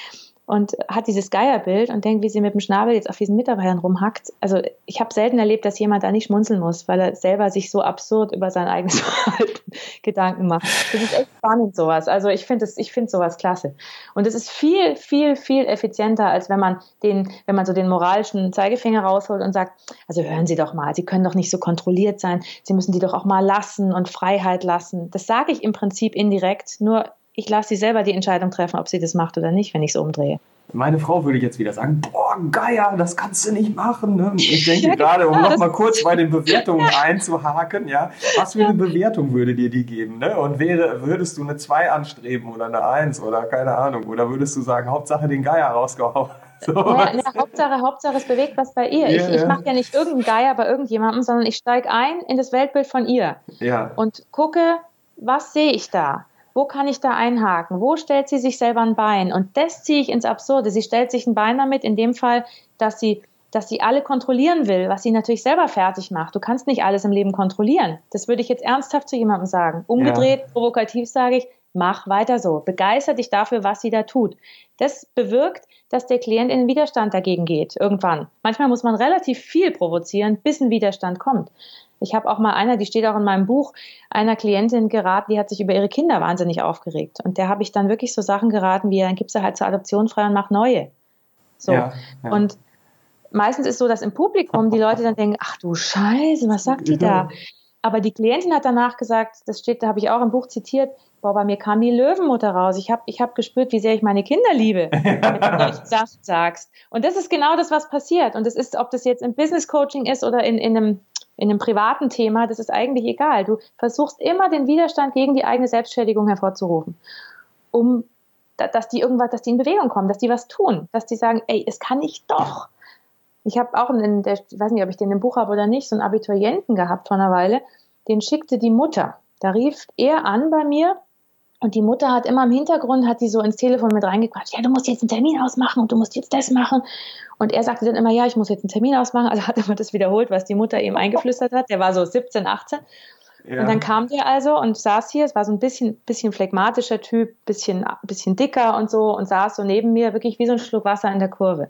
und hat dieses Geierbild und denkt, wie sie mit dem Schnabel jetzt auf diesen Mitarbeitern rumhackt. Also ich habe selten erlebt, dass jemand da nicht schmunzeln muss, weil er selber sich so absurd über sein eigenes Verhalten Gedanken macht. Das ist echt spannend sowas. Also ich finde ich finde sowas klasse. Und es ist viel, viel, viel effizienter, als wenn man den, wenn man so den moralischen Zeigefinger rausholt und sagt, also hören Sie doch mal, Sie können doch nicht so kontrolliert sein, Sie müssen die doch auch mal lassen und Freiheit lassen. Das sage ich im Prinzip indirekt, nur ich lasse sie selber die Entscheidung treffen, ob sie das macht oder nicht, wenn ich es umdrehe. Meine Frau würde jetzt wieder sagen, boah, Geier, das kannst du nicht machen. Ne? Ich denke ja, gerade, um genau, noch mal kurz bei den Bewertungen einzuhaken, ja, was für eine Bewertung würde dir die geben? Ne? Und wäre, würdest du eine 2 anstreben oder eine 1 oder keine Ahnung? Oder würdest du sagen, Hauptsache den Geier rausgehauen? So, ja, ja, Hauptsache, Hauptsache, es bewegt was bei ihr. Ja, ich, ich mache ja nicht irgendeinen Geier bei irgendjemandem, sondern ich steige ein in das Weltbild von ihr ja. und gucke, was sehe ich da? Wo kann ich da einhaken? Wo stellt sie sich selber ein Bein? Und das ziehe ich ins Absurde. Sie stellt sich ein Bein damit, in dem Fall, dass sie dass sie alle kontrollieren will, was sie natürlich selber fertig macht. Du kannst nicht alles im Leben kontrollieren. Das würde ich jetzt ernsthaft zu jemandem sagen. Umgedreht, ja. provokativ sage ich, mach weiter so. Begeister dich dafür, was sie da tut. Das bewirkt, dass der Klient in den Widerstand dagegen geht, irgendwann. Manchmal muss man relativ viel provozieren, bis ein Widerstand kommt. Ich habe auch mal einer, die steht auch in meinem Buch, einer Klientin geraten, die hat sich über ihre Kinder wahnsinnig aufgeregt. Und der habe ich dann wirklich so Sachen geraten, wie dann gib sie halt zur Adoption frei und mach neue. So. Ja, ja. Und meistens ist so, dass im Publikum die Leute dann denken, ach du Scheiße, was sagt die da? Aber die Klientin hat danach gesagt, das steht, da habe ich auch im Buch zitiert, boah, bei mir kam die Löwenmutter raus. Ich habe ich hab gespürt, wie sehr ich meine Kinder liebe, wenn du solche Sachen sagst. Und das ist genau das, was passiert. Und das ist, ob das jetzt im Business Coaching ist oder in, in einem in einem privaten Thema, das ist eigentlich egal. Du versuchst immer den Widerstand gegen die eigene Selbstschädigung hervorzurufen, um dass die irgendwas, dass die in Bewegung kommen, dass die was tun, dass die sagen, ey, es kann ich doch. Ich habe auch in der, ich weiß nicht, ob ich den im Buch habe oder nicht, so einen Abiturienten gehabt vor einer Weile, den schickte die Mutter. Da rief er an bei mir und die Mutter hat immer im Hintergrund, hat die so ins Telefon mit reingequatscht, ja, du musst jetzt einen Termin ausmachen und du musst jetzt das machen. Und er sagte dann immer, ja, ich muss jetzt einen Termin ausmachen. Also hat immer das wiederholt, was die Mutter ihm eingeflüstert hat. Der war so 17, 18. Ja. Und dann kam der also und saß hier, es war so ein bisschen, bisschen phlegmatischer Typ, bisschen, bisschen dicker und so und saß so neben mir, wirklich wie so ein Schluck Wasser in der Kurve.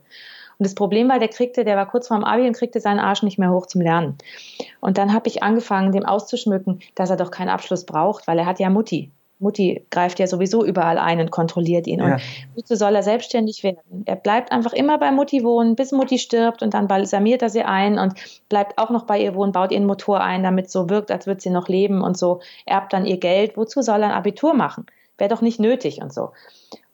Und das Problem war, der kriegte, der war kurz vorm Abi und kriegte seinen Arsch nicht mehr hoch zum Lernen. Und dann habe ich angefangen, dem auszuschmücken, dass er doch keinen Abschluss braucht, weil er hat ja Mutti. Mutti greift ja sowieso überall ein und kontrolliert ihn. Ja. Und wozu soll er selbstständig werden? Er bleibt einfach immer bei Mutti wohnen, bis Mutti stirbt und dann balsamiert er sie ein und bleibt auch noch bei ihr wohnen, baut ihren Motor ein, damit so wirkt, als würde sie noch leben und so, erbt dann ihr Geld. Wozu soll er ein Abitur machen? Wäre doch nicht nötig und so.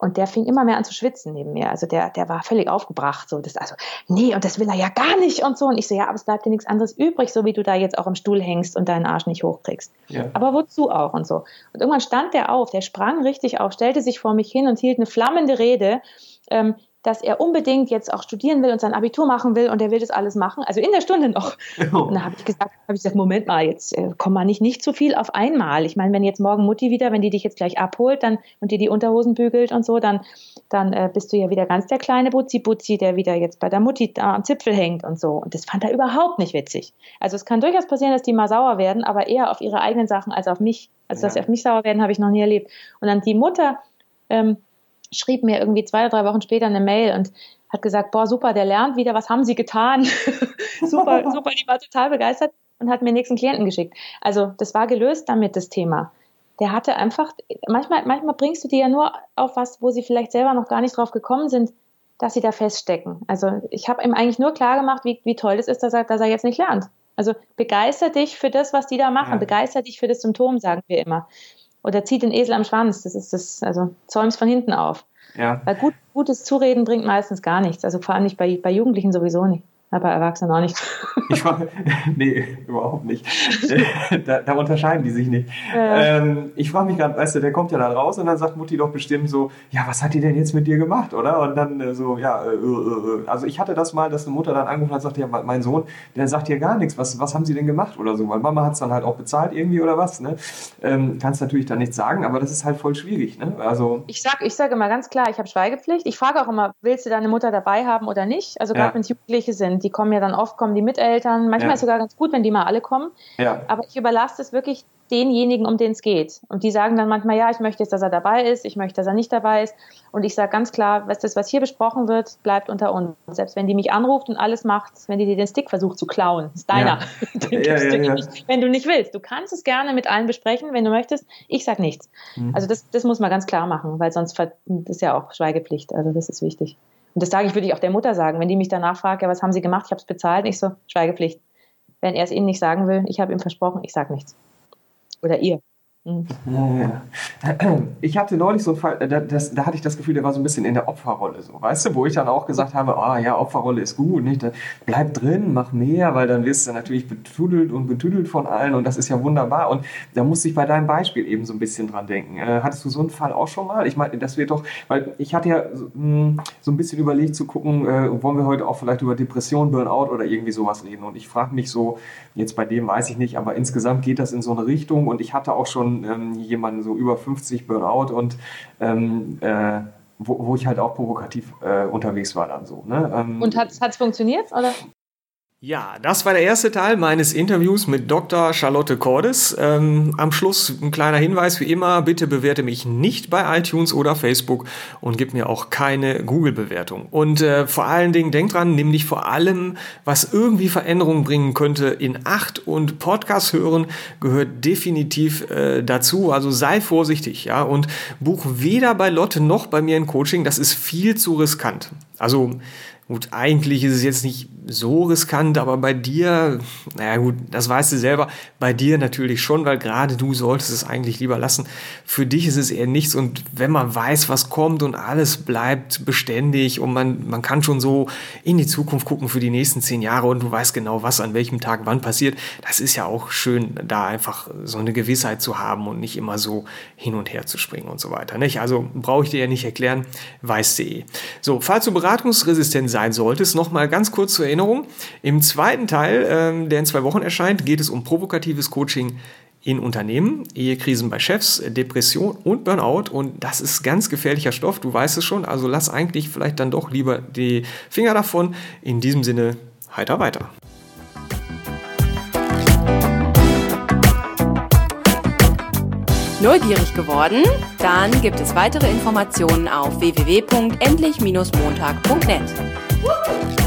Und der fing immer mehr an zu schwitzen neben mir. Also der, der war völlig aufgebracht. So, das, also, nee, und das will er ja gar nicht und so. Und ich so, ja, aber es bleibt dir nichts anderes übrig, so wie du da jetzt auch im Stuhl hängst und deinen Arsch nicht hochkriegst. Ja. Aber wozu auch und so. Und irgendwann stand der auf, der sprang richtig auf, stellte sich vor mich hin und hielt eine flammende Rede. Ähm, dass er unbedingt jetzt auch studieren will und sein Abitur machen will und er will das alles machen, also in der Stunde noch. Oh. Und da habe ich gesagt, habe ich gesagt, Moment mal, jetzt äh, komm mal nicht nicht zu viel auf einmal. Ich meine, wenn jetzt morgen Mutti wieder, wenn die dich jetzt gleich abholt, dann und dir die Unterhosen bügelt und so, dann dann äh, bist du ja wieder ganz der kleine Butzi Butzi, der wieder jetzt bei der Mutti da am Zipfel hängt und so. Und das fand er überhaupt nicht witzig. Also es kann durchaus passieren, dass die mal sauer werden, aber eher auf ihre eigenen Sachen als auf mich. Also ja. dass sie auf mich sauer werden, habe ich noch nie erlebt. Und dann die Mutter ähm, schrieb mir irgendwie zwei oder drei Wochen später eine Mail und hat gesagt, boah, super, der lernt wieder, was haben Sie getan? super, super, die war total begeistert und hat mir den nächsten Klienten geschickt. Also das war gelöst damit, das Thema. Der hatte einfach, manchmal, manchmal bringst du die ja nur auf was, wo sie vielleicht selber noch gar nicht drauf gekommen sind, dass sie da feststecken. Also ich habe ihm eigentlich nur klar gemacht, wie, wie toll es ist, dass er, dass er jetzt nicht lernt. Also begeister dich für das, was die da machen. Ja. Begeister dich für das Symptom, sagen wir immer oder zieht den Esel am Schwanz. Das ist das, also zäumst von hinten auf. Ja. Weil gut, gutes Zureden bringt meistens gar nichts. Also vor allem nicht bei, bei Jugendlichen sowieso nicht. Aber Erwachsene auch nicht. Ich war, nee, überhaupt nicht. Da, da unterscheiden die sich nicht. Ja. Ähm, ich frage mich gerade, weißt du, der kommt ja dann raus und dann sagt Mutti doch bestimmt so, ja, was hat die denn jetzt mit dir gemacht, oder? Und dann äh, so, ja, äh, äh, äh. also ich hatte das mal, dass eine Mutter dann angerufen hat und sagt, ja, mein Sohn, der sagt hier gar nichts, was, was haben sie denn gemacht oder so? Weil Mama hat es dann halt auch bezahlt irgendwie oder was, ne? Ähm, kannst natürlich dann nichts sagen, aber das ist halt voll schwierig, ne? Also. Ich sage ich sag immer ganz klar, ich habe Schweigepflicht. Ich frage auch immer, willst du deine Mutter dabei haben oder nicht? Also gerade ja. wenn es Jugendliche sind, die kommen ja dann oft, kommen die Miteltern. Manchmal ja. ist es sogar ganz gut, wenn die mal alle kommen. Ja. Aber ich überlasse es wirklich denjenigen, um den es geht. Und die sagen dann manchmal, ja, ich möchte jetzt, dass er dabei ist, ich möchte, dass er nicht dabei ist. Und ich sage ganz klar, was das, was hier besprochen wird, bleibt unter uns. Selbst wenn die mich anruft und alles macht, wenn die dir den Stick versucht zu klauen, ist deiner. Ja. ja, ja, wenn du nicht willst. Du kannst es gerne mit allen besprechen, wenn du möchtest. Ich sage nichts. Mhm. Also das, das muss man ganz klar machen, weil sonst ist ja auch Schweigepflicht. Also das ist wichtig. Und das sage ich, würde ich auch der Mutter sagen. Wenn die mich danach fragt, ja, was haben Sie gemacht? Ich habe es bezahlt. Ich so, Schweigepflicht. Wenn er es Ihnen nicht sagen will, ich habe ihm versprochen, ich sage nichts. Oder ihr. Mhm. Ich hatte neulich so einen Fall, da, das, da hatte ich das Gefühl, der war so ein bisschen in der Opferrolle, so, weißt du, wo ich dann auch gesagt habe, ah oh, ja, Opferrolle ist gut, nicht? bleib drin, mach mehr, weil dann wirst du natürlich betudelt und betüdelt von allen und das ist ja wunderbar. Und da musste ich bei deinem Beispiel eben so ein bisschen dran denken. Äh, hattest du so einen Fall auch schon mal? Ich meine, das wird doch, weil ich hatte ja so, mh, so ein bisschen überlegt zu gucken, äh, wollen wir heute auch vielleicht über Depression, Burnout oder irgendwie sowas reden? Und ich frage mich so, jetzt bei dem weiß ich nicht, aber insgesamt geht das in so eine Richtung und ich hatte auch schon ähm, jemanden so über 50 Burnout und ähm, äh, wo, wo, ich halt auch provokativ äh, unterwegs war dann so. Ne? Ähm, und hat es funktioniert? Oder? Ja, das war der erste Teil meines Interviews mit Dr. Charlotte Cordes. Ähm, am Schluss ein kleiner Hinweis wie immer, bitte bewerte mich nicht bei iTunes oder Facebook und gib mir auch keine Google-Bewertung. Und äh, vor allen Dingen denk dran, nimm dich vor allem, was irgendwie Veränderungen bringen könnte, in Acht und Podcast hören gehört definitiv äh, dazu. Also sei vorsichtig, ja, und buch weder bei Lotte noch bei mir ein Coaching. Das ist viel zu riskant. Also Gut, eigentlich ist es jetzt nicht so riskant, aber bei dir, naja gut, das weißt du selber, bei dir natürlich schon, weil gerade du solltest es eigentlich lieber lassen. Für dich ist es eher nichts und wenn man weiß, was kommt und alles bleibt beständig und man, man kann schon so in die Zukunft gucken für die nächsten zehn Jahre und du weißt genau, was an welchem Tag wann passiert, das ist ja auch schön, da einfach so eine Gewissheit zu haben und nicht immer so hin und her zu springen und so weiter. Nicht? Also brauche ich dir ja nicht erklären, weißt du eh. So, falls du beratungsresistent sein solltest, noch mal ganz kurz zur Erinnerung. Im zweiten Teil, ähm, der in zwei Wochen erscheint, geht es um provokatives Coaching in Unternehmen, Ehekrisen bei Chefs, Depression und Burnout. Und das ist ganz gefährlicher Stoff, du weißt es schon. Also lass eigentlich vielleicht dann doch lieber die Finger davon. In diesem Sinne, heiter weiter. Neugierig geworden? Dann gibt es weitere Informationen auf www.endlich-montag.net. Woo!